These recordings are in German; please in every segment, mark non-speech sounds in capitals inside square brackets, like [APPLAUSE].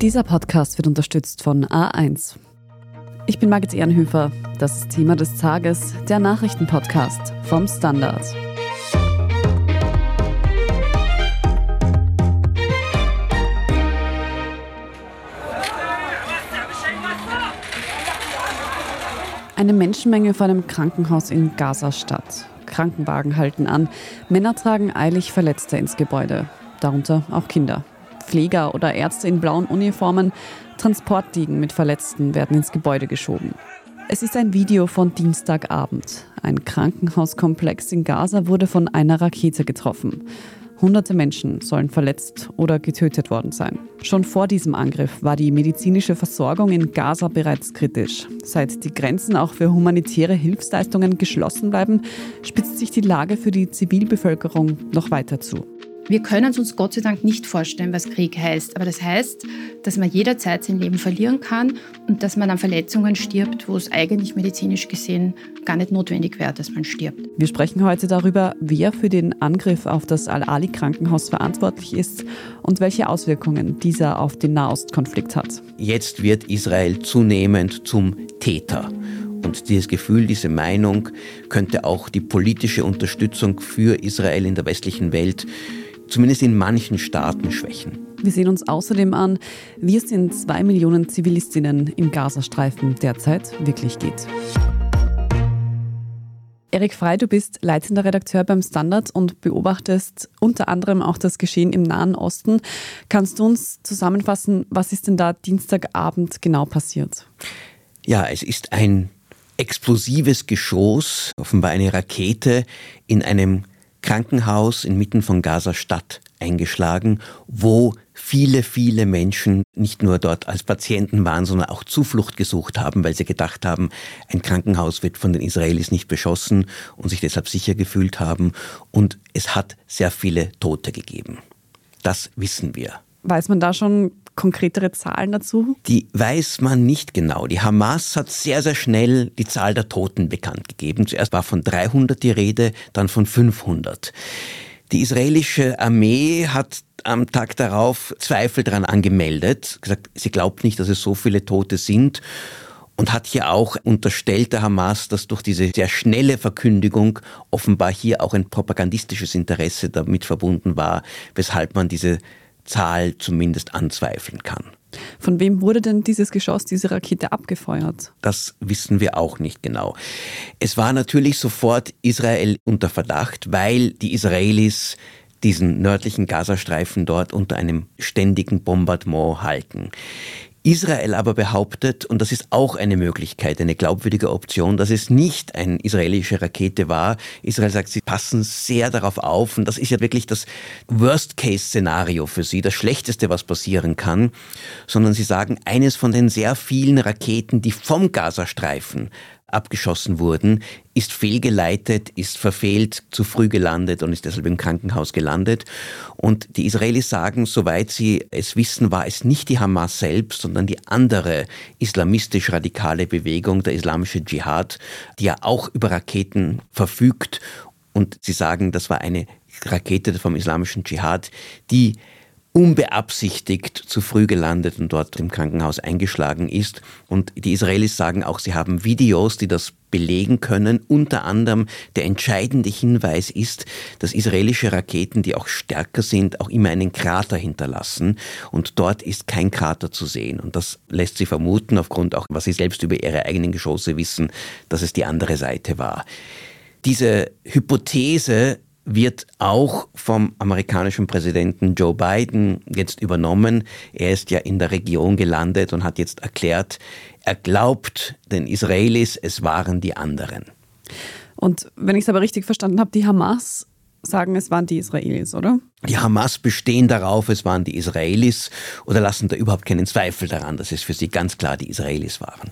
Dieser Podcast wird unterstützt von A1. Ich bin Margit Ehrenhöfer. Das ist Thema des Tages, der Nachrichtenpodcast vom Standard. Eine Menschenmenge vor einem Krankenhaus in Gaza-Stadt. Krankenwagen halten an. Männer tragen eilig Verletzte ins Gebäude, darunter auch Kinder. Pfleger oder Ärzte in blauen Uniformen, Transportdiegen mit Verletzten werden ins Gebäude geschoben. Es ist ein Video von Dienstagabend. Ein Krankenhauskomplex in Gaza wurde von einer Rakete getroffen. Hunderte Menschen sollen verletzt oder getötet worden sein. Schon vor diesem Angriff war die medizinische Versorgung in Gaza bereits kritisch. Seit die Grenzen auch für humanitäre Hilfsleistungen geschlossen bleiben, spitzt sich die Lage für die Zivilbevölkerung noch weiter zu. Wir können es uns Gott sei Dank nicht vorstellen, was Krieg heißt. Aber das heißt, dass man jederzeit sein Leben verlieren kann und dass man an Verletzungen stirbt, wo es eigentlich medizinisch gesehen gar nicht notwendig wäre, dass man stirbt. Wir sprechen heute darüber, wer für den Angriff auf das Al-Ali-Krankenhaus verantwortlich ist und welche Auswirkungen dieser auf den Nahostkonflikt hat. Jetzt wird Israel zunehmend zum Täter. Und dieses Gefühl, diese Meinung könnte auch die politische Unterstützung für Israel in der westlichen Welt zumindest in manchen Staaten schwächen. Wir sehen uns außerdem an, wie es den zwei Millionen Zivilistinnen im Gazastreifen derzeit wirklich geht. Erik Frei, du bist leitender Redakteur beim Standard und beobachtest unter anderem auch das Geschehen im Nahen Osten. Kannst du uns zusammenfassen, was ist denn da Dienstagabend genau passiert? Ja, es ist ein explosives Geschoss, offenbar eine Rakete in einem Krankenhaus inmitten von Gaza-Stadt eingeschlagen, wo viele, viele Menschen nicht nur dort als Patienten waren, sondern auch Zuflucht gesucht haben, weil sie gedacht haben, ein Krankenhaus wird von den Israelis nicht beschossen und sich deshalb sicher gefühlt haben. Und es hat sehr viele Tote gegeben. Das wissen wir. Weiß man da schon konkretere Zahlen dazu? Die weiß man nicht genau. Die Hamas hat sehr, sehr schnell die Zahl der Toten bekannt gegeben. Zuerst war von 300 die Rede, dann von 500. Die israelische Armee hat am Tag darauf Zweifel daran angemeldet, gesagt, sie glaubt nicht, dass es so viele Tote sind und hat hier auch unterstellt der Hamas, dass durch diese sehr schnelle Verkündigung offenbar hier auch ein propagandistisches Interesse damit verbunden war, weshalb man diese Zahl zumindest anzweifeln kann. Von wem wurde denn dieses Geschoss, diese Rakete abgefeuert? Das wissen wir auch nicht genau. Es war natürlich sofort Israel unter Verdacht, weil die Israelis diesen nördlichen Gazastreifen dort unter einem ständigen Bombardement halten. Israel aber behauptet, und das ist auch eine Möglichkeit, eine glaubwürdige Option, dass es nicht eine israelische Rakete war. Israel sagt, sie passen sehr darauf auf und das ist ja wirklich das Worst-Case-Szenario für sie, das Schlechteste, was passieren kann, sondern sie sagen, eines von den sehr vielen Raketen, die vom Gazastreifen abgeschossen wurden, ist fehlgeleitet, ist verfehlt, zu früh gelandet und ist deshalb im Krankenhaus gelandet. Und die Israelis sagen, soweit sie es wissen, war es nicht die Hamas selbst, sondern die andere islamistisch-radikale Bewegung, der islamische Dschihad, die ja auch über Raketen verfügt. Und sie sagen, das war eine Rakete vom islamischen Dschihad, die unbeabsichtigt zu früh gelandet und dort im Krankenhaus eingeschlagen ist. Und die Israelis sagen auch, sie haben Videos, die das belegen können. Unter anderem der entscheidende Hinweis ist, dass israelische Raketen, die auch stärker sind, auch immer einen Krater hinterlassen. Und dort ist kein Krater zu sehen. Und das lässt sie vermuten, aufgrund auch, was sie selbst über ihre eigenen Geschosse wissen, dass es die andere Seite war. Diese Hypothese wird auch vom amerikanischen Präsidenten Joe Biden jetzt übernommen. Er ist ja in der Region gelandet und hat jetzt erklärt, er glaubt den Israelis, es waren die anderen. Und wenn ich es aber richtig verstanden habe, die Hamas sagen, es waren die Israelis, oder? Die Hamas bestehen darauf, es waren die Israelis oder lassen da überhaupt keinen Zweifel daran, dass es für sie ganz klar die Israelis waren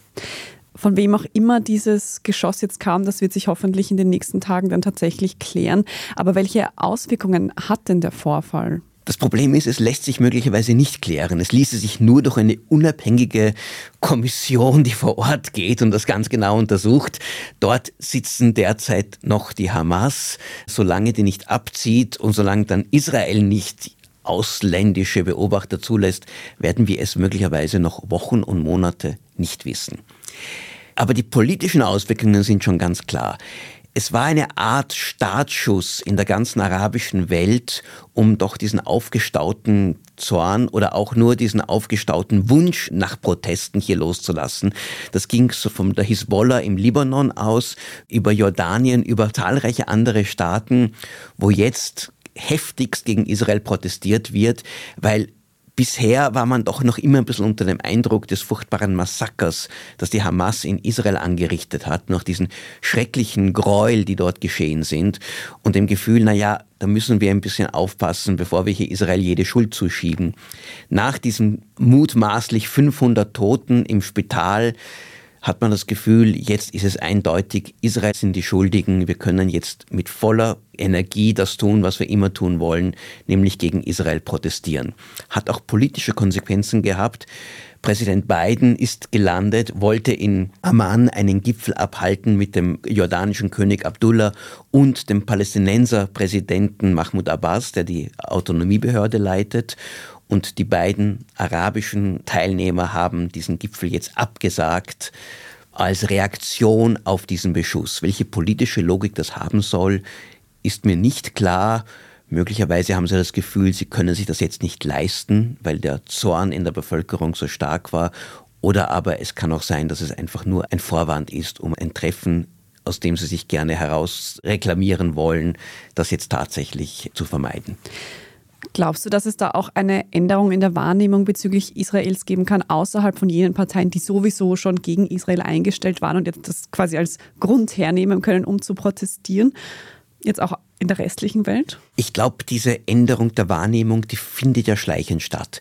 von wem auch immer dieses Geschoss jetzt kam, das wird sich hoffentlich in den nächsten Tagen dann tatsächlich klären. Aber welche Auswirkungen hat denn der Vorfall? Das Problem ist, es lässt sich möglicherweise nicht klären. Es ließe sich nur durch eine unabhängige Kommission, die vor Ort geht und das ganz genau untersucht. Dort sitzen derzeit noch die Hamas. Solange die nicht abzieht und solange dann Israel nicht ausländische Beobachter zulässt, werden wir es möglicherweise noch Wochen und Monate nicht wissen. Aber die politischen Auswirkungen sind schon ganz klar. Es war eine Art Startschuss in der ganzen arabischen Welt, um doch diesen aufgestauten Zorn oder auch nur diesen aufgestauten Wunsch nach Protesten hier loszulassen. Das ging so von der Hisbollah im Libanon aus, über Jordanien, über zahlreiche andere Staaten, wo jetzt heftigst gegen Israel protestiert wird, weil Bisher war man doch noch immer ein bisschen unter dem Eindruck des furchtbaren Massakers, das die Hamas in Israel angerichtet hat, nach diesen schrecklichen Gräuel, die dort geschehen sind und dem Gefühl, na ja, da müssen wir ein bisschen aufpassen, bevor wir hier Israel jede Schuld zuschieben. Nach diesen mutmaßlich 500 Toten im Spital hat man das Gefühl, jetzt ist es eindeutig, Israel sind die Schuldigen, wir können jetzt mit voller Energie das tun, was wir immer tun wollen, nämlich gegen Israel protestieren. Hat auch politische Konsequenzen gehabt. Präsident Biden ist gelandet, wollte in Amman einen Gipfel abhalten mit dem jordanischen König Abdullah und dem Palästinenserpräsidenten Mahmoud Abbas, der die Autonomiebehörde leitet. Und die beiden arabischen Teilnehmer haben diesen Gipfel jetzt abgesagt als Reaktion auf diesen Beschuss. Welche politische Logik das haben soll, ist mir nicht klar. Möglicherweise haben sie das Gefühl, sie können sich das jetzt nicht leisten, weil der Zorn in der Bevölkerung so stark war. Oder aber es kann auch sein, dass es einfach nur ein Vorwand ist, um ein Treffen, aus dem sie sich gerne heraus reklamieren wollen, das jetzt tatsächlich zu vermeiden. Glaubst du, dass es da auch eine Änderung in der Wahrnehmung bezüglich Israels geben kann, außerhalb von jenen Parteien, die sowieso schon gegen Israel eingestellt waren und jetzt das quasi als Grund hernehmen können, um zu protestieren? Jetzt auch in der restlichen Welt? Ich glaube, diese Änderung der Wahrnehmung, die findet ja schleichend statt.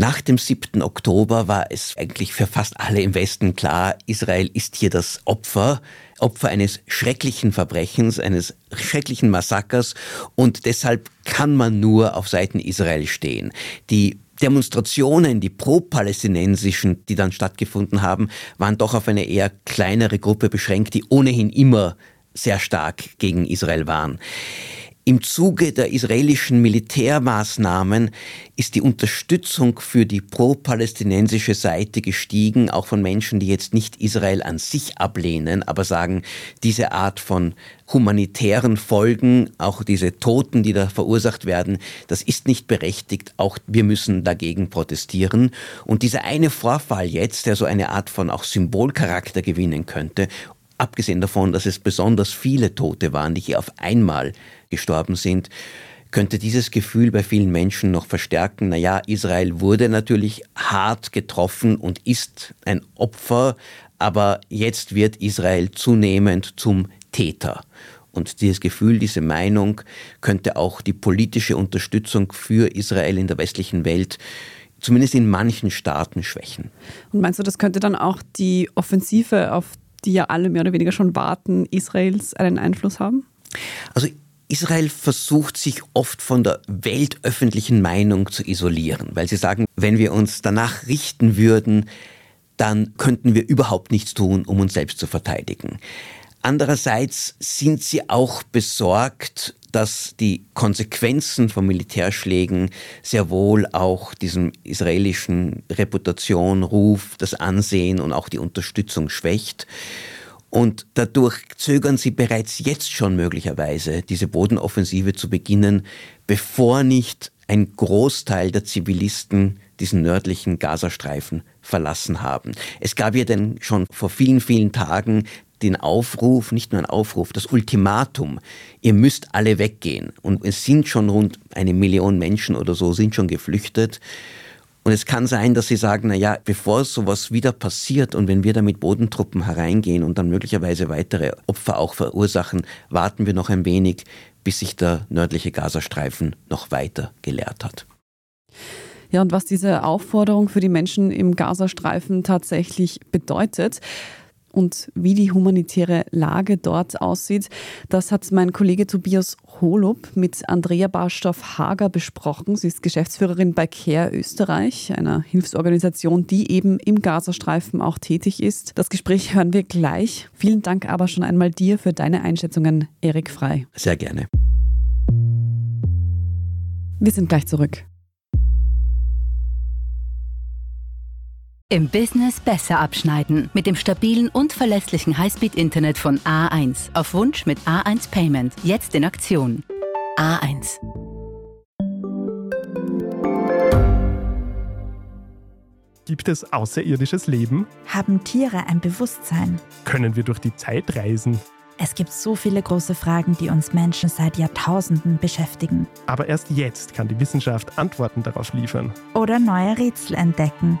Nach dem 7. Oktober war es eigentlich für fast alle im Westen klar, Israel ist hier das Opfer, Opfer eines schrecklichen Verbrechens, eines schrecklichen Massakers und deshalb kann man nur auf Seiten Israel stehen. Die Demonstrationen, die pro-palästinensischen, die dann stattgefunden haben, waren doch auf eine eher kleinere Gruppe beschränkt, die ohnehin immer sehr stark gegen Israel waren. Im Zuge der israelischen Militärmaßnahmen ist die Unterstützung für die pro-palästinensische Seite gestiegen, auch von Menschen, die jetzt nicht Israel an sich ablehnen, aber sagen, diese Art von humanitären Folgen, auch diese Toten, die da verursacht werden, das ist nicht berechtigt, auch wir müssen dagegen protestieren. Und dieser eine Vorfall jetzt, der so eine Art von auch Symbolcharakter gewinnen könnte, abgesehen davon, dass es besonders viele Tote waren, die hier auf einmal gestorben sind, könnte dieses Gefühl bei vielen Menschen noch verstärken. Naja, Israel wurde natürlich hart getroffen und ist ein Opfer, aber jetzt wird Israel zunehmend zum Täter. Und dieses Gefühl, diese Meinung könnte auch die politische Unterstützung für Israel in der westlichen Welt zumindest in manchen Staaten schwächen. Und meinst du, das könnte dann auch die Offensive, auf die ja alle mehr oder weniger schon warten, Israels einen Einfluss haben? Also Israel versucht sich oft von der weltöffentlichen Meinung zu isolieren, weil sie sagen, wenn wir uns danach richten würden, dann könnten wir überhaupt nichts tun, um uns selbst zu verteidigen. Andererseits sind sie auch besorgt, dass die Konsequenzen von Militärschlägen sehr wohl auch diesem israelischen Reputation, Ruf, das Ansehen und auch die Unterstützung schwächt. Und dadurch zögern sie bereits jetzt schon möglicherweise, diese Bodenoffensive zu beginnen, bevor nicht ein Großteil der Zivilisten diesen nördlichen Gazastreifen verlassen haben. Es gab ja denn schon vor vielen, vielen Tagen den Aufruf, nicht nur ein Aufruf, das Ultimatum, ihr müsst alle weggehen. Und es sind schon rund eine Million Menschen oder so, sind schon geflüchtet. Und es kann sein, dass sie sagen, na ja, bevor sowas wieder passiert und wenn wir da mit Bodentruppen hereingehen und dann möglicherweise weitere Opfer auch verursachen, warten wir noch ein wenig, bis sich der nördliche Gazastreifen noch weiter geleert hat. Ja, und was diese Aufforderung für die Menschen im Gazastreifen tatsächlich bedeutet, und wie die humanitäre Lage dort aussieht, das hat mein Kollege Tobias Holub mit Andrea Barstoff-Hager besprochen. Sie ist Geschäftsführerin bei CARE Österreich, einer Hilfsorganisation, die eben im Gazastreifen auch tätig ist. Das Gespräch hören wir gleich. Vielen Dank aber schon einmal dir für deine Einschätzungen, Erik Frei. Sehr gerne. Wir sind gleich zurück. Im Business besser abschneiden. Mit dem stabilen und verlässlichen Highspeed-Internet von A1. Auf Wunsch mit A1 Payment. Jetzt in Aktion. A1. Gibt es außerirdisches Leben? Haben Tiere ein Bewusstsein? Können wir durch die Zeit reisen? Es gibt so viele große Fragen, die uns Menschen seit Jahrtausenden beschäftigen. Aber erst jetzt kann die Wissenschaft Antworten darauf liefern. Oder neue Rätsel entdecken.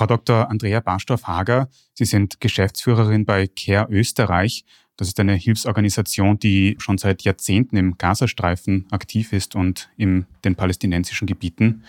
Frau Dr. Andrea Barstoff-Hager, Sie sind Geschäftsführerin bei CARE Österreich. Das ist eine Hilfsorganisation, die schon seit Jahrzehnten im Gazastreifen aktiv ist und in den palästinensischen Gebieten.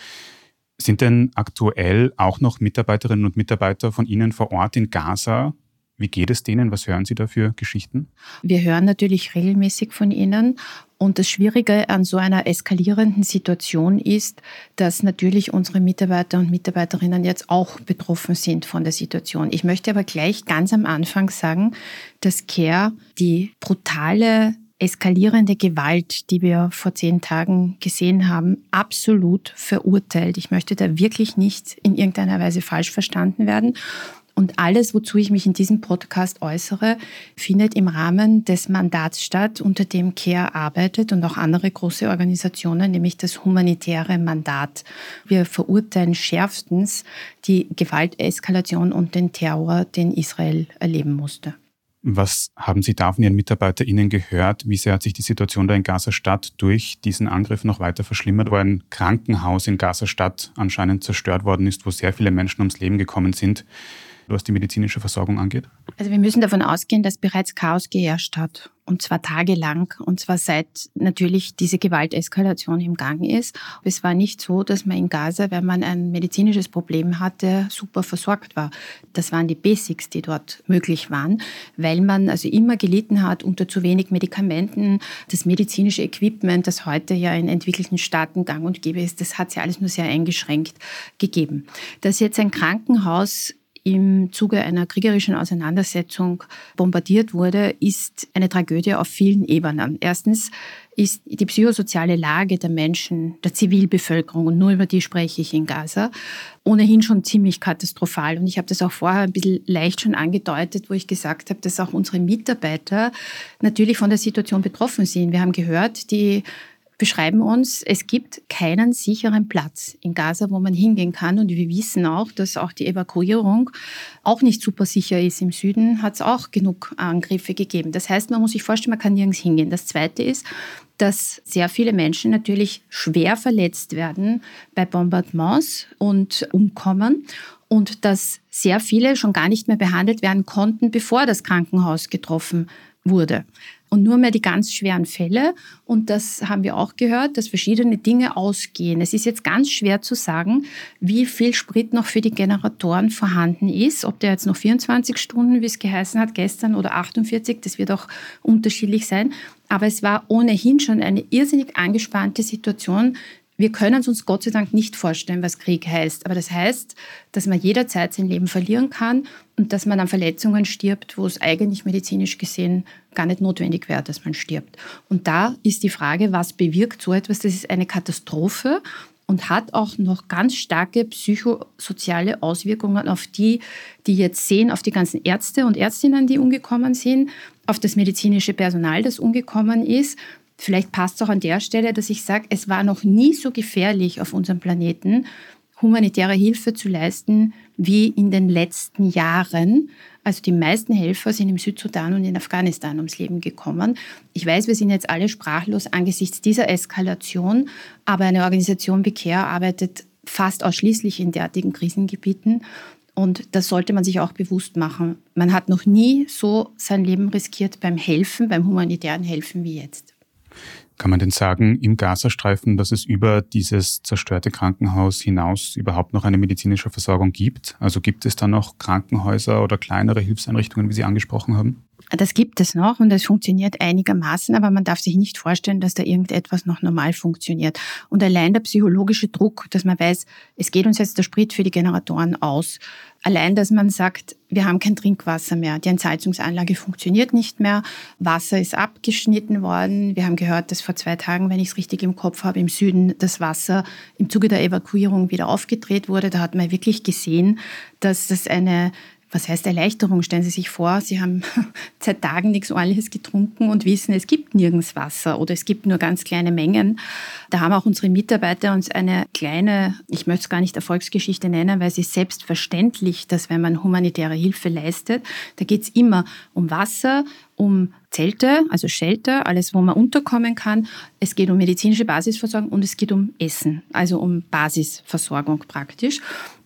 Sind denn aktuell auch noch Mitarbeiterinnen und Mitarbeiter von Ihnen vor Ort in Gaza? Wie geht es denen? Was hören Sie da für Geschichten? Wir hören natürlich regelmäßig von ihnen. Und das Schwierige an so einer eskalierenden Situation ist, dass natürlich unsere Mitarbeiter und Mitarbeiterinnen jetzt auch betroffen sind von der Situation. Ich möchte aber gleich ganz am Anfang sagen, dass CARE die brutale eskalierende Gewalt, die wir vor zehn Tagen gesehen haben, absolut verurteilt. Ich möchte da wirklich nicht in irgendeiner Weise falsch verstanden werden. Und alles, wozu ich mich in diesem Podcast äußere, findet im Rahmen des Mandats statt, unter dem CARE arbeitet und auch andere große Organisationen, nämlich das humanitäre Mandat. Wir verurteilen schärfstens die Gewalteskalation und den Terror, den Israel erleben musste. Was haben Sie da von Ihren MitarbeiterInnen gehört? Wie sehr hat sich die Situation da in Gaza-Stadt durch diesen Angriff noch weiter verschlimmert, wo ein Krankenhaus in Gaza-Stadt anscheinend zerstört worden ist, wo sehr viele Menschen ums Leben gekommen sind? Was die medizinische Versorgung angeht? Also wir müssen davon ausgehen, dass bereits Chaos geherrscht hat. Und zwar tagelang. Und zwar seit natürlich diese Gewalteskalation im Gang ist. Es war nicht so, dass man in Gaza, wenn man ein medizinisches Problem hatte, super versorgt war. Das waren die Basics, die dort möglich waren, weil man also immer gelitten hat unter zu wenig Medikamenten. Das medizinische Equipment, das heute ja in entwickelten Staaten gang und gäbe ist, das hat es ja alles nur sehr eingeschränkt gegeben. Dass jetzt ein Krankenhaus im Zuge einer kriegerischen Auseinandersetzung bombardiert wurde, ist eine Tragödie auf vielen Ebenen. Erstens ist die psychosoziale Lage der Menschen, der Zivilbevölkerung, und nur über die spreche ich in Gaza, ohnehin schon ziemlich katastrophal. Und ich habe das auch vorher ein bisschen leicht schon angedeutet, wo ich gesagt habe, dass auch unsere Mitarbeiter natürlich von der Situation betroffen sind. Wir haben gehört, die beschreiben uns, es gibt keinen sicheren Platz in Gaza, wo man hingehen kann. Und wir wissen auch, dass auch die Evakuierung auch nicht super sicher ist. Im Süden hat es auch genug Angriffe gegeben. Das heißt, man muss sich vorstellen, man kann nirgends hingehen. Das Zweite ist, dass sehr viele Menschen natürlich schwer verletzt werden bei Bombardements und umkommen und dass sehr viele schon gar nicht mehr behandelt werden konnten, bevor das Krankenhaus getroffen wurde und nur mehr die ganz schweren Fälle. Und das haben wir auch gehört, dass verschiedene Dinge ausgehen. Es ist jetzt ganz schwer zu sagen, wie viel Sprit noch für die Generatoren vorhanden ist. Ob der jetzt noch 24 Stunden, wie es geheißen hat, gestern oder 48, das wird auch unterschiedlich sein. Aber es war ohnehin schon eine irrsinnig angespannte Situation wir können es uns Gott sei Dank nicht vorstellen, was Krieg heißt. Aber das heißt, dass man jederzeit sein Leben verlieren kann und dass man an Verletzungen stirbt, wo es eigentlich medizinisch gesehen gar nicht notwendig wäre, dass man stirbt. Und da ist die Frage, was bewirkt so etwas? Das ist eine Katastrophe und hat auch noch ganz starke psychosoziale Auswirkungen auf die, die jetzt sehen, auf die ganzen Ärzte und Ärztinnen, die umgekommen sind, auf das medizinische Personal, das umgekommen ist Vielleicht passt es auch an der Stelle, dass ich sage, es war noch nie so gefährlich auf unserem Planeten, humanitäre Hilfe zu leisten wie in den letzten Jahren. Also die meisten Helfer sind im Südsudan und in Afghanistan ums Leben gekommen. Ich weiß, wir sind jetzt alle sprachlos angesichts dieser Eskalation, aber eine Organisation wie CARE arbeitet fast ausschließlich in derartigen Krisengebieten. Und das sollte man sich auch bewusst machen. Man hat noch nie so sein Leben riskiert beim Helfen, beim humanitären Helfen wie jetzt. Kann man denn sagen, im Gazastreifen, dass es über dieses zerstörte Krankenhaus hinaus überhaupt noch eine medizinische Versorgung gibt? Also gibt es da noch Krankenhäuser oder kleinere Hilfseinrichtungen, wie Sie angesprochen haben? Das gibt es noch und es funktioniert einigermaßen, aber man darf sich nicht vorstellen, dass da irgendetwas noch normal funktioniert. Und allein der psychologische Druck, dass man weiß, es geht uns jetzt der Sprit für die Generatoren aus, Allein, dass man sagt, wir haben kein Trinkwasser mehr, die Entsalzungsanlage funktioniert nicht mehr, Wasser ist abgeschnitten worden. Wir haben gehört, dass vor zwei Tagen, wenn ich es richtig im Kopf habe, im Süden das Wasser im Zuge der Evakuierung wieder aufgedreht wurde. Da hat man wirklich gesehen, dass das eine was heißt Erleichterung? Stellen Sie sich vor, Sie haben [LAUGHS] seit Tagen nichts Ordentliches getrunken und wissen, es gibt nirgends Wasser oder es gibt nur ganz kleine Mengen. Da haben auch unsere Mitarbeiter uns eine kleine, ich möchte es gar nicht Erfolgsgeschichte nennen, weil es ist selbstverständlich, dass wenn man humanitäre Hilfe leistet, da geht es immer um Wasser, um Zelte, also Shelter, alles, wo man unterkommen kann. Es geht um medizinische Basisversorgung und es geht um Essen, also um Basisversorgung praktisch.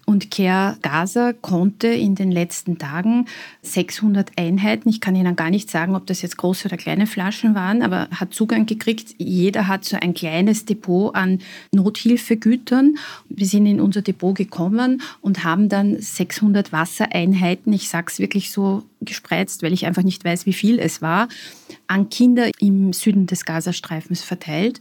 Und Care Gaza konnte in den letzten Tagen 600 Einheiten, ich kann Ihnen gar nicht sagen, ob das jetzt große oder kleine Flaschen waren, aber hat Zugang gekriegt. Jeder hat so ein kleines Depot an Nothilfegütern. Wir sind in unser Depot gekommen und haben dann 600 Wassereinheiten, ich sage es wirklich so gespreizt, weil ich einfach nicht weiß, wie viel es war, an Kinder im Süden des Gazastreifens verteilt.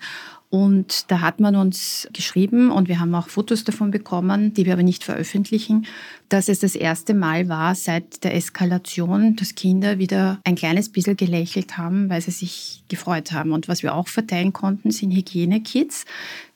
Und da hat man uns geschrieben und wir haben auch Fotos davon bekommen, die wir aber nicht veröffentlichen, dass es das erste Mal war seit der Eskalation, dass Kinder wieder ein kleines bisschen gelächelt haben, weil sie sich gefreut haben. Und was wir auch verteilen konnten, sind Hygienekits.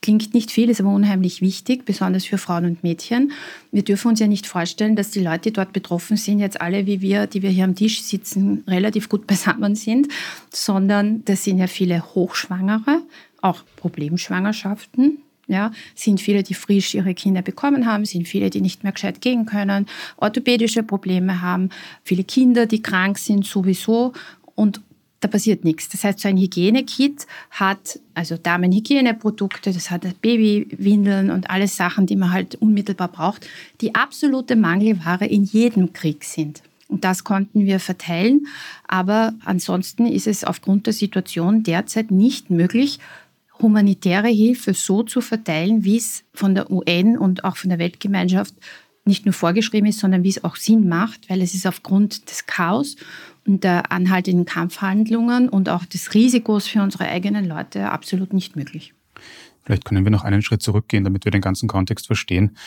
Klingt nicht viel, ist aber unheimlich wichtig, besonders für Frauen und Mädchen. Wir dürfen uns ja nicht vorstellen, dass die Leute, die dort betroffen sind, jetzt alle wie wir, die wir hier am Tisch sitzen, relativ gut [LAUGHS] beisammen sind, sondern das sind ja viele Hochschwangere, auch Problemschwangerschaften. Ja, sind viele, die frisch ihre Kinder bekommen haben, sind viele, die nicht mehr gescheit gehen können, orthopädische Probleme haben, viele Kinder, die krank sind sowieso und da passiert nichts. Das heißt, so ein Hygienekit hat also Damenhygieneprodukte, das hat Babywindeln und alles Sachen, die man halt unmittelbar braucht, die absolute Mangelware in jedem Krieg sind. Und das konnten wir verteilen. Aber ansonsten ist es aufgrund der Situation derzeit nicht möglich, humanitäre Hilfe so zu verteilen, wie es von der UN und auch von der Weltgemeinschaft nicht nur vorgeschrieben ist, sondern wie es auch Sinn macht, weil es ist aufgrund des Chaos und der anhaltenden Kampfhandlungen und auch des Risikos für unsere eigenen Leute absolut nicht möglich. Vielleicht können wir noch einen Schritt zurückgehen, damit wir den ganzen Kontext verstehen.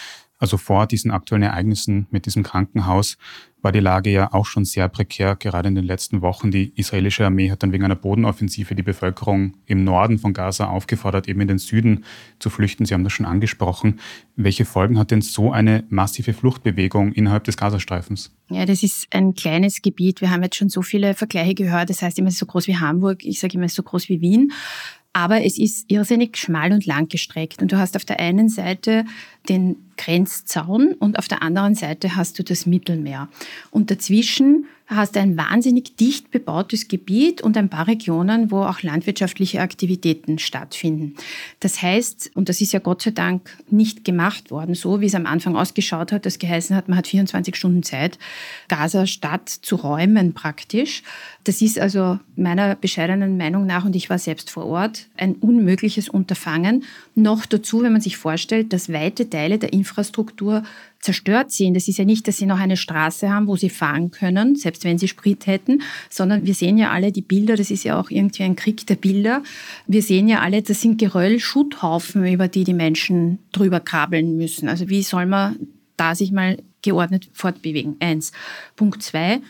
Also vor diesen aktuellen Ereignissen mit diesem Krankenhaus war die Lage ja auch schon sehr prekär, gerade in den letzten Wochen. Die israelische Armee hat dann wegen einer Bodenoffensive die Bevölkerung im Norden von Gaza aufgefordert, eben in den Süden zu flüchten. Sie haben das schon angesprochen. Welche Folgen hat denn so eine massive Fluchtbewegung innerhalb des Gazastreifens? Ja, das ist ein kleines Gebiet. Wir haben jetzt schon so viele Vergleiche gehört. Das heißt immer so groß wie Hamburg. Ich sage immer so groß wie Wien. Aber es ist irrsinnig schmal und lang gestreckt. Und du hast auf der einen Seite den Grenzzaun und auf der anderen Seite hast du das Mittelmeer. Und dazwischen hast ein wahnsinnig dicht bebautes Gebiet und ein paar Regionen, wo auch landwirtschaftliche Aktivitäten stattfinden. Das heißt, und das ist ja Gott sei Dank nicht gemacht worden, so wie es am Anfang ausgeschaut hat, das geheißen hat, man hat 24 Stunden Zeit, Gaza-Stadt zu räumen praktisch. Das ist also meiner bescheidenen Meinung nach, und ich war selbst vor Ort, ein unmögliches Unterfangen. Noch dazu, wenn man sich vorstellt, dass weite Teile der Infrastruktur zerstört sind. Das ist ja nicht, dass sie noch eine Straße haben, wo sie fahren können, selbst wenn sie Sprit hätten, sondern wir sehen ja alle die Bilder, das ist ja auch irgendwie ein Krieg der Bilder. Wir sehen ja alle, das sind Geröll, Schutthaufen, über die die Menschen drüber krabbeln müssen. Also wie soll man da sich mal geordnet fortbewegen? Eins. Punkt zwei.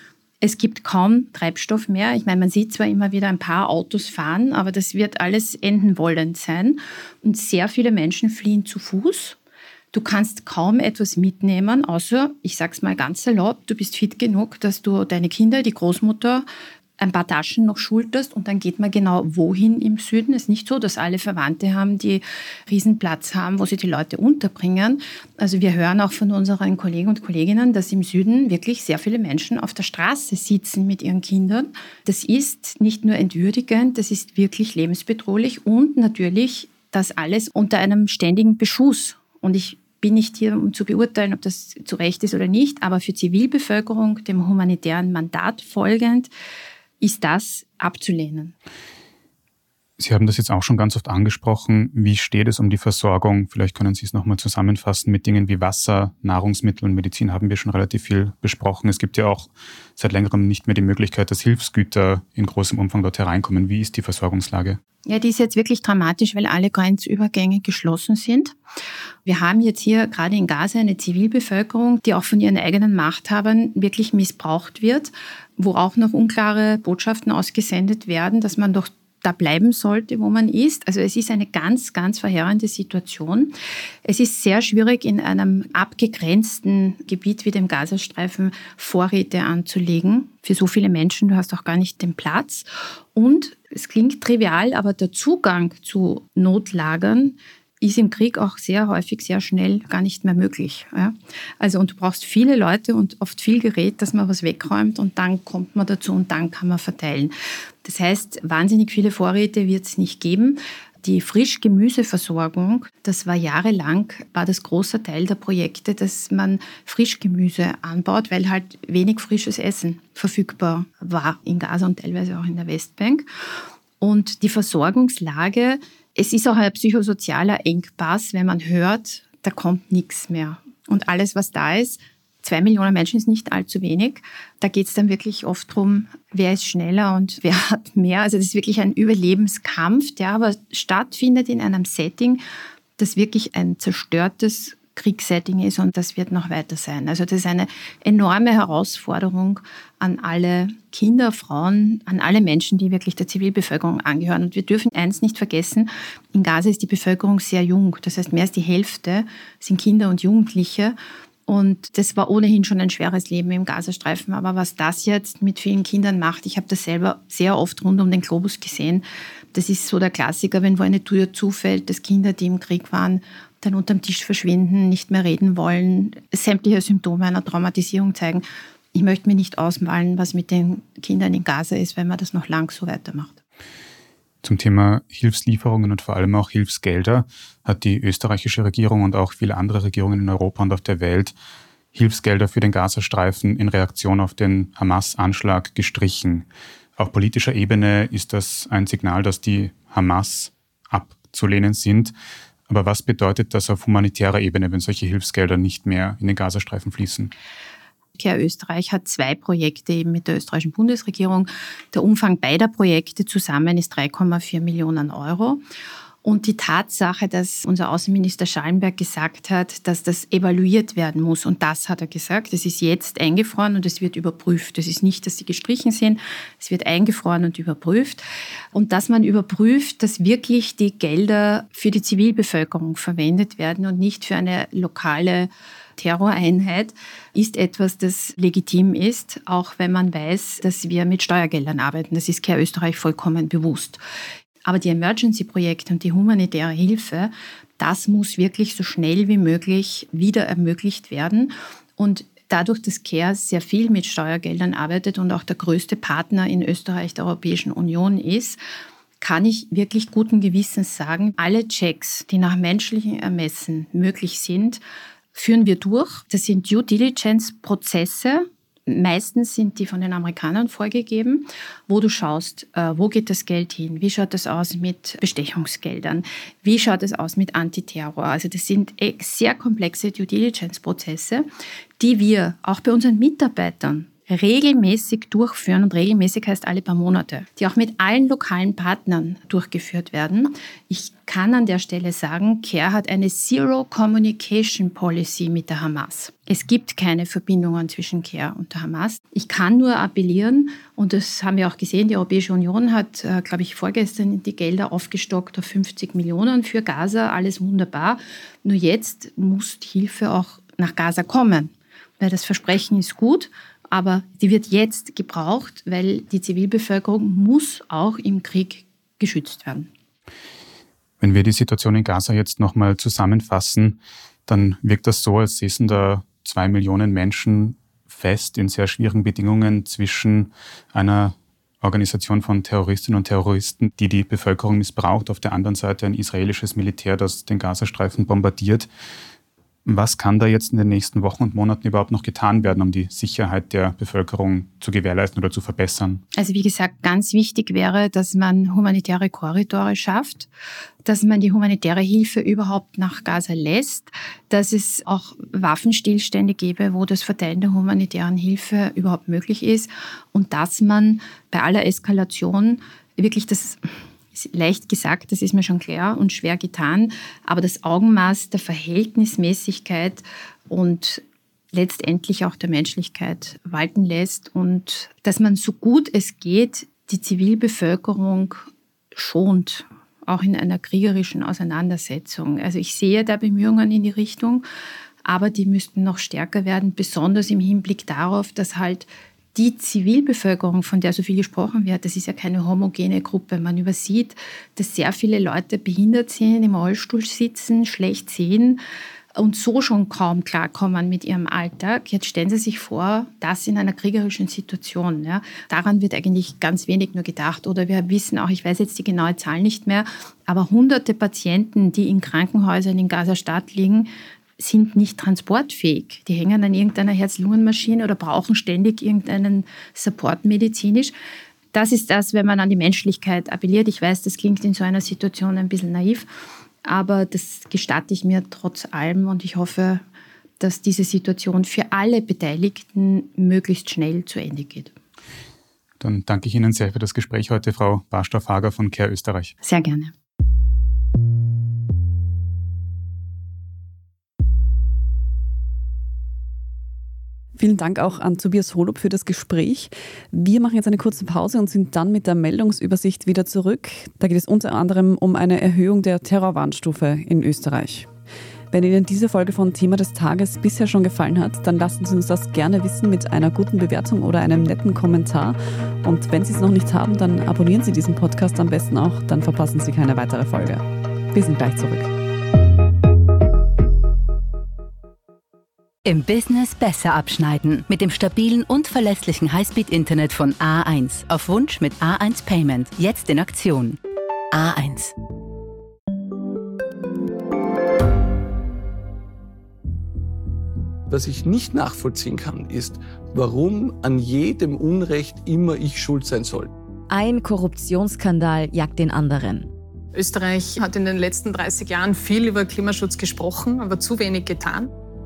Es gibt kaum Treibstoff mehr. Ich meine, man sieht zwar immer wieder ein paar Autos fahren, aber das wird alles enden wollend sein. Und sehr viele Menschen fliehen zu Fuß Du kannst kaum etwas mitnehmen, außer, ich sag's mal ganz salopp, du bist fit genug, dass du deine Kinder, die Großmutter, ein paar Taschen noch schulterst und dann geht man genau wohin im Süden. Es ist nicht so, dass alle Verwandte haben, die Riesenplatz haben, wo sie die Leute unterbringen. Also wir hören auch von unseren Kollegen und Kolleginnen, dass im Süden wirklich sehr viele Menschen auf der Straße sitzen mit ihren Kindern. Das ist nicht nur entwürdigend, das ist wirklich lebensbedrohlich und natürlich das alles unter einem ständigen Beschuss. Und ich bin nicht hier, um zu beurteilen, ob das zu Recht ist oder nicht, aber für Zivilbevölkerung, dem humanitären Mandat folgend, ist das abzulehnen. Sie haben das jetzt auch schon ganz oft angesprochen. Wie steht es um die Versorgung? Vielleicht können Sie es nochmal zusammenfassen mit Dingen wie Wasser, Nahrungsmittel und Medizin haben wir schon relativ viel besprochen. Es gibt ja auch seit längerem nicht mehr die Möglichkeit, dass Hilfsgüter in großem Umfang dort hereinkommen. Wie ist die Versorgungslage? Ja, die ist jetzt wirklich dramatisch, weil alle Grenzübergänge geschlossen sind. Wir haben jetzt hier gerade in Gaza eine Zivilbevölkerung, die auch von ihren eigenen Machthabern wirklich missbraucht wird, wo auch noch unklare Botschaften ausgesendet werden, dass man doch da bleiben sollte, wo man ist. Also es ist eine ganz, ganz verheerende Situation. Es ist sehr schwierig, in einem abgegrenzten Gebiet wie dem Gazastreifen Vorräte anzulegen für so viele Menschen. Du hast auch gar nicht den Platz. Und es klingt trivial, aber der Zugang zu Notlagern ist im Krieg auch sehr häufig, sehr schnell gar nicht mehr möglich. Ja? Also und du brauchst viele Leute und oft viel Gerät, dass man was wegräumt und dann kommt man dazu und dann kann man verteilen. Das heißt, wahnsinnig viele Vorräte wird es nicht geben. Die Frischgemüseversorgung, das war jahrelang, war das großer Teil der Projekte, dass man Frischgemüse anbaut, weil halt wenig frisches Essen verfügbar war in Gaza und teilweise auch in der Westbank. Und die Versorgungslage es ist auch ein psychosozialer Engpass, wenn man hört, da kommt nichts mehr. Und alles, was da ist, zwei Millionen Menschen ist nicht allzu wenig. Da geht es dann wirklich oft darum, wer ist schneller und [LAUGHS] wer hat mehr. Also das ist wirklich ein Überlebenskampf, der aber stattfindet in einem Setting, das wirklich ein zerstörtes Kriegssetting ist und das wird noch weiter sein. Also das ist eine enorme Herausforderung an alle Kinder, Frauen, an alle Menschen, die wirklich der Zivilbevölkerung angehören. Und wir dürfen eins nicht vergessen, in Gaza ist die Bevölkerung sehr jung. Das heißt, mehr als die Hälfte sind Kinder und Jugendliche. Und das war ohnehin schon ein schweres Leben im Gazastreifen. Aber was das jetzt mit vielen Kindern macht, ich habe das selber sehr oft rund um den Globus gesehen. Das ist so der Klassiker, wenn wo eine Tür zufällt, dass Kinder, die im Krieg waren, dann unterm Tisch verschwinden, nicht mehr reden wollen, sämtliche Symptome einer Traumatisierung zeigen. Ich möchte mir nicht ausmalen, was mit den Kindern in Gaza ist, wenn man das noch lang so weitermacht. Zum Thema Hilfslieferungen und vor allem auch Hilfsgelder hat die österreichische Regierung und auch viele andere Regierungen in Europa und auf der Welt Hilfsgelder für den Gazastreifen in Reaktion auf den Hamas-Anschlag gestrichen. Auf politischer Ebene ist das ein Signal, dass die Hamas abzulehnen sind. Aber was bedeutet das auf humanitärer Ebene, wenn solche Hilfsgelder nicht mehr in den Gazastreifen fließen? Care Österreich hat zwei Projekte eben mit der österreichischen Bundesregierung. Der Umfang beider Projekte zusammen ist 3,4 Millionen Euro. Und die Tatsache, dass unser Außenminister Schallenberg gesagt hat, dass das evaluiert werden muss, und das hat er gesagt, das ist jetzt eingefroren und es wird überprüft. Das ist nicht, dass sie gestrichen sind, es wird eingefroren und überprüft. Und dass man überprüft, dass wirklich die Gelder für die Zivilbevölkerung verwendet werden und nicht für eine lokale Terroreinheit ist etwas, das legitim ist, auch wenn man weiß, dass wir mit Steuergeldern arbeiten. Das ist Care Österreich vollkommen bewusst. Aber die Emergency-Projekte und die humanitäre Hilfe, das muss wirklich so schnell wie möglich wieder ermöglicht werden. Und dadurch, dass CARE sehr viel mit Steuergeldern arbeitet und auch der größte Partner in Österreich der Europäischen Union ist, kann ich wirklich guten Gewissens sagen, alle Checks, die nach menschlichen Ermessen möglich sind, führen wir durch. Das sind Due Diligence-Prozesse, Meistens sind die von den Amerikanern vorgegeben, wo du schaust, äh, wo geht das Geld hin, wie schaut das aus mit Bestechungsgeldern, wie schaut es aus mit Antiterror. Also das sind e, sehr komplexe Due Diligence-Prozesse, die wir auch bei unseren Mitarbeitern regelmäßig durchführen und regelmäßig heißt alle paar Monate, die auch mit allen lokalen Partnern durchgeführt werden. Ich kann an der Stelle sagen, CARE hat eine Zero Communication Policy mit der Hamas. Es gibt keine Verbindungen zwischen CARE und der Hamas. Ich kann nur appellieren, und das haben wir auch gesehen, die Europäische Union hat, äh, glaube ich, vorgestern die Gelder aufgestockt auf 50 Millionen für Gaza, alles wunderbar. Nur jetzt muss Hilfe auch nach Gaza kommen, weil das Versprechen ist gut, aber die wird jetzt gebraucht, weil die Zivilbevölkerung muss auch im Krieg geschützt werden. Wenn wir die Situation in Gaza jetzt nochmal zusammenfassen, dann wirkt das so, als säßen da zwei Millionen Menschen fest in sehr schwierigen Bedingungen zwischen einer Organisation von Terroristinnen und Terroristen, die die Bevölkerung missbraucht, auf der anderen Seite ein israelisches Militär, das den Gazastreifen bombardiert. Was kann da jetzt in den nächsten Wochen und Monaten überhaupt noch getan werden, um die Sicherheit der Bevölkerung zu gewährleisten oder zu verbessern? Also wie gesagt, ganz wichtig wäre, dass man humanitäre Korridore schafft, dass man die humanitäre Hilfe überhaupt nach Gaza lässt, dass es auch Waffenstillstände gäbe, wo das Verteilen der humanitären Hilfe überhaupt möglich ist und dass man bei aller Eskalation wirklich das leicht gesagt, das ist mir schon klar und schwer getan, aber das Augenmaß der Verhältnismäßigkeit und letztendlich auch der Menschlichkeit walten lässt und dass man so gut es geht die Zivilbevölkerung schont, auch in einer kriegerischen Auseinandersetzung. Also ich sehe da Bemühungen in die Richtung, aber die müssten noch stärker werden, besonders im Hinblick darauf, dass halt die Zivilbevölkerung, von der so viel gesprochen wird, das ist ja keine homogene Gruppe. Man übersieht, dass sehr viele Leute behindert sind, im Rollstuhl sitzen, schlecht sehen und so schon kaum klarkommen mit ihrem Alltag. Jetzt stellen Sie sich vor, das in einer kriegerischen Situation. Ja. Daran wird eigentlich ganz wenig nur gedacht. Oder wir wissen auch, ich weiß jetzt die genaue Zahl nicht mehr, aber hunderte Patienten, die in Krankenhäusern in Gaza-Stadt liegen, sind nicht transportfähig. Die hängen an irgendeiner Herz-Lungen-Maschine oder brauchen ständig irgendeinen Support medizinisch. Das ist das, wenn man an die Menschlichkeit appelliert. Ich weiß, das klingt in so einer Situation ein bisschen naiv, aber das gestatte ich mir trotz allem und ich hoffe, dass diese Situation für alle Beteiligten möglichst schnell zu Ende geht. Dann danke ich Ihnen sehr für das Gespräch heute, Frau Barstoff-Hager von Care Österreich. Sehr gerne. Vielen Dank auch an Tobias Holub für das Gespräch. Wir machen jetzt eine kurze Pause und sind dann mit der Meldungsübersicht wieder zurück. Da geht es unter anderem um eine Erhöhung der Terrorwarnstufe in Österreich. Wenn Ihnen diese Folge von Thema des Tages bisher schon gefallen hat, dann lassen Sie uns das gerne wissen mit einer guten Bewertung oder einem netten Kommentar. Und wenn Sie es noch nicht haben, dann abonnieren Sie diesen Podcast am besten auch, dann verpassen Sie keine weitere Folge. Wir sind gleich zurück. Im Business besser abschneiden. Mit dem stabilen und verlässlichen Highspeed-Internet von A1. Auf Wunsch mit A1 Payment. Jetzt in Aktion. A1. Was ich nicht nachvollziehen kann, ist, warum an jedem Unrecht immer ich schuld sein soll. Ein Korruptionsskandal jagt den anderen. Österreich hat in den letzten 30 Jahren viel über Klimaschutz gesprochen, aber zu wenig getan.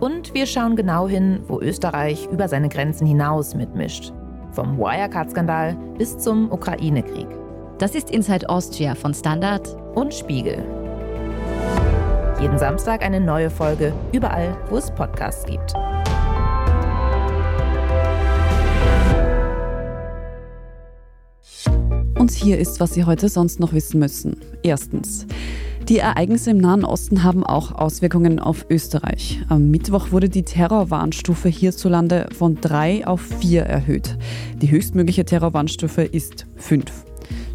Und wir schauen genau hin, wo Österreich über seine Grenzen hinaus mitmischt. Vom Wirecard-Skandal bis zum Ukraine-Krieg. Das ist Inside Austria von Standard und Spiegel. Jeden Samstag eine neue Folge, überall, wo es Podcasts gibt. Und hier ist, was Sie heute sonst noch wissen müssen. Erstens. Die Ereignisse im Nahen Osten haben auch Auswirkungen auf Österreich. Am Mittwoch wurde die Terrorwarnstufe hierzulande von drei auf vier erhöht. Die höchstmögliche Terrorwarnstufe ist fünf.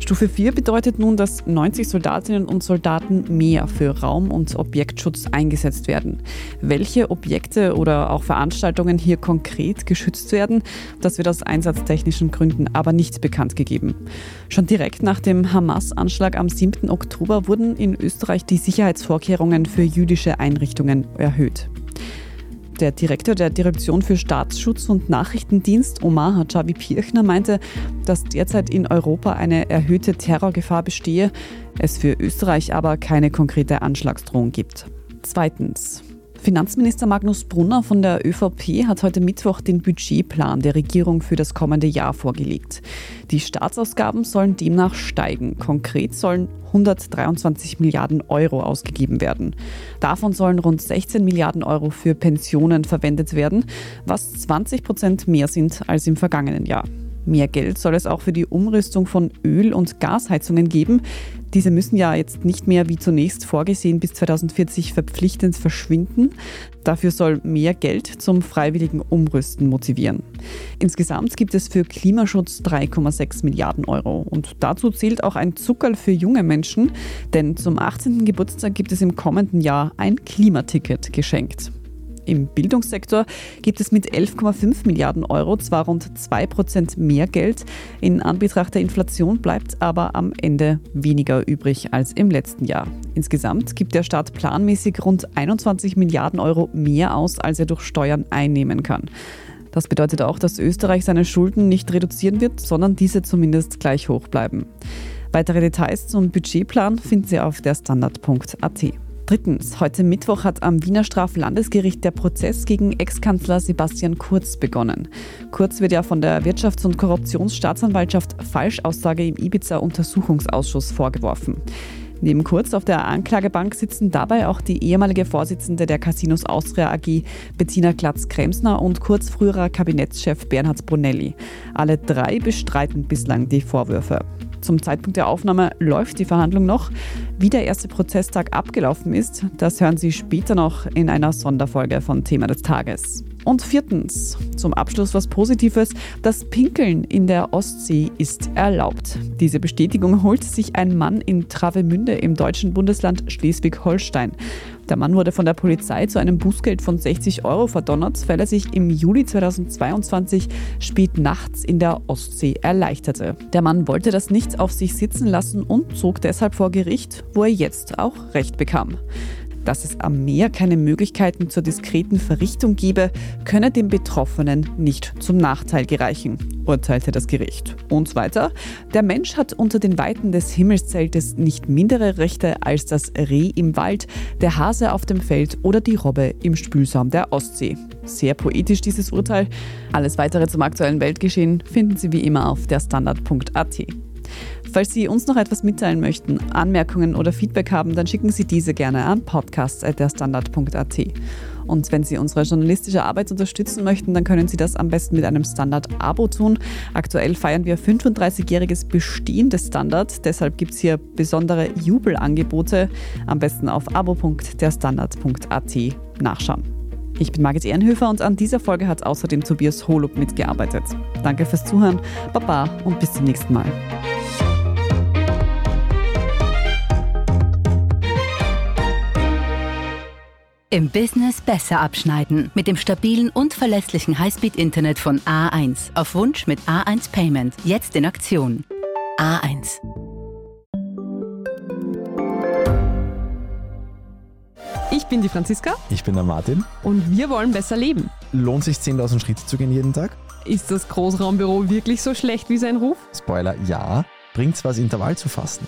Stufe 4 bedeutet nun, dass 90 Soldatinnen und Soldaten mehr für Raum- und Objektschutz eingesetzt werden. Welche Objekte oder auch Veranstaltungen hier konkret geschützt werden, das wird aus einsatztechnischen Gründen aber nicht bekannt gegeben. Schon direkt nach dem Hamas-Anschlag am 7. Oktober wurden in Österreich die Sicherheitsvorkehrungen für jüdische Einrichtungen erhöht. Der Direktor der Direktion für Staatsschutz und Nachrichtendienst, Omar Hajabi Pirchner, meinte, dass derzeit in Europa eine erhöhte Terrorgefahr bestehe, es für Österreich aber keine konkrete Anschlagsdrohung gibt. Zweitens. Finanzminister Magnus Brunner von der ÖVP hat heute Mittwoch den Budgetplan der Regierung für das kommende Jahr vorgelegt. Die Staatsausgaben sollen demnach steigen. Konkret sollen 123 Milliarden Euro ausgegeben werden. Davon sollen rund 16 Milliarden Euro für Pensionen verwendet werden, was 20 Prozent mehr sind als im vergangenen Jahr. Mehr Geld soll es auch für die Umrüstung von Öl- und Gasheizungen geben. Diese müssen ja jetzt nicht mehr wie zunächst vorgesehen bis 2040 verpflichtend verschwinden. Dafür soll mehr Geld zum freiwilligen Umrüsten motivieren. Insgesamt gibt es für Klimaschutz 3,6 Milliarden Euro. Und dazu zählt auch ein Zuckerl für junge Menschen, denn zum 18. Geburtstag gibt es im kommenden Jahr ein Klimaticket geschenkt. Im Bildungssektor gibt es mit 11,5 Milliarden Euro zwar rund 2 Prozent mehr Geld, in Anbetracht der Inflation bleibt aber am Ende weniger übrig als im letzten Jahr. Insgesamt gibt der Staat planmäßig rund 21 Milliarden Euro mehr aus, als er durch Steuern einnehmen kann. Das bedeutet auch, dass Österreich seine Schulden nicht reduzieren wird, sondern diese zumindest gleich hoch bleiben. Weitere Details zum Budgetplan finden Sie auf der Standard.at. Drittens, heute Mittwoch hat am Wiener Straflandesgericht der Prozess gegen Ex-Kanzler Sebastian Kurz begonnen. Kurz wird ja von der Wirtschafts- und Korruptionsstaatsanwaltschaft Falschaussage im Ibiza-Untersuchungsausschuss vorgeworfen. Neben Kurz auf der Anklagebank sitzen dabei auch die ehemalige Vorsitzende der Casinos Austria AG Bettina Glatz-Kremsner und Kurz früherer Kabinettschef Bernhard Brunelli. Alle drei bestreiten bislang die Vorwürfe. Zum Zeitpunkt der Aufnahme läuft die Verhandlung noch. Wie der erste Prozesstag abgelaufen ist, das hören Sie später noch in einer Sonderfolge von Thema des Tages. Und viertens, zum Abschluss was Positives, das Pinkeln in der Ostsee ist erlaubt. Diese Bestätigung holt sich ein Mann in Travemünde im deutschen Bundesland Schleswig-Holstein. Der Mann wurde von der Polizei zu einem Bußgeld von 60 Euro verdonnert, weil er sich im Juli 2022 spät nachts in der Ostsee erleichterte. Der Mann wollte das nicht auf sich sitzen lassen und zog deshalb vor Gericht, wo er jetzt auch Recht bekam dass es am Meer keine Möglichkeiten zur diskreten Verrichtung gebe, könne dem Betroffenen nicht zum Nachteil gereichen, urteilte das Gericht. Und weiter, der Mensch hat unter den Weiten des Himmelszeltes nicht mindere Rechte als das Reh im Wald, der Hase auf dem Feld oder die Robbe im Spülsaum der Ostsee. Sehr poetisch dieses Urteil. Alles weitere zum aktuellen Weltgeschehen finden Sie wie immer auf der Standard.at. Falls Sie uns noch etwas mitteilen möchten, Anmerkungen oder Feedback haben, dann schicken Sie diese gerne an podcasts.derstandard.at. Und wenn Sie unsere journalistische Arbeit unterstützen möchten, dann können Sie das am besten mit einem Standard-Abo tun. Aktuell feiern wir 35-jähriges Bestehen des Standard, deshalb gibt es hier besondere Jubelangebote. Am besten auf abo.derstandard.at nachschauen. Ich bin Margit Ehrenhöfer und an dieser Folge hat außerdem Tobias Holub mitgearbeitet. Danke fürs Zuhören, Baba und bis zum nächsten Mal. Im Business besser abschneiden. Mit dem stabilen und verlässlichen Highspeed-Internet von A1. Auf Wunsch mit A1 Payment. Jetzt in Aktion. A1. Ich bin die Franziska. Ich bin der Martin. Und wir wollen besser leben. Lohnt sich 10.000 Schritte zu gehen jeden Tag? Ist das Großraumbüro wirklich so schlecht wie sein Ruf? Spoiler, ja. Bringt's was, Intervall zu fasten?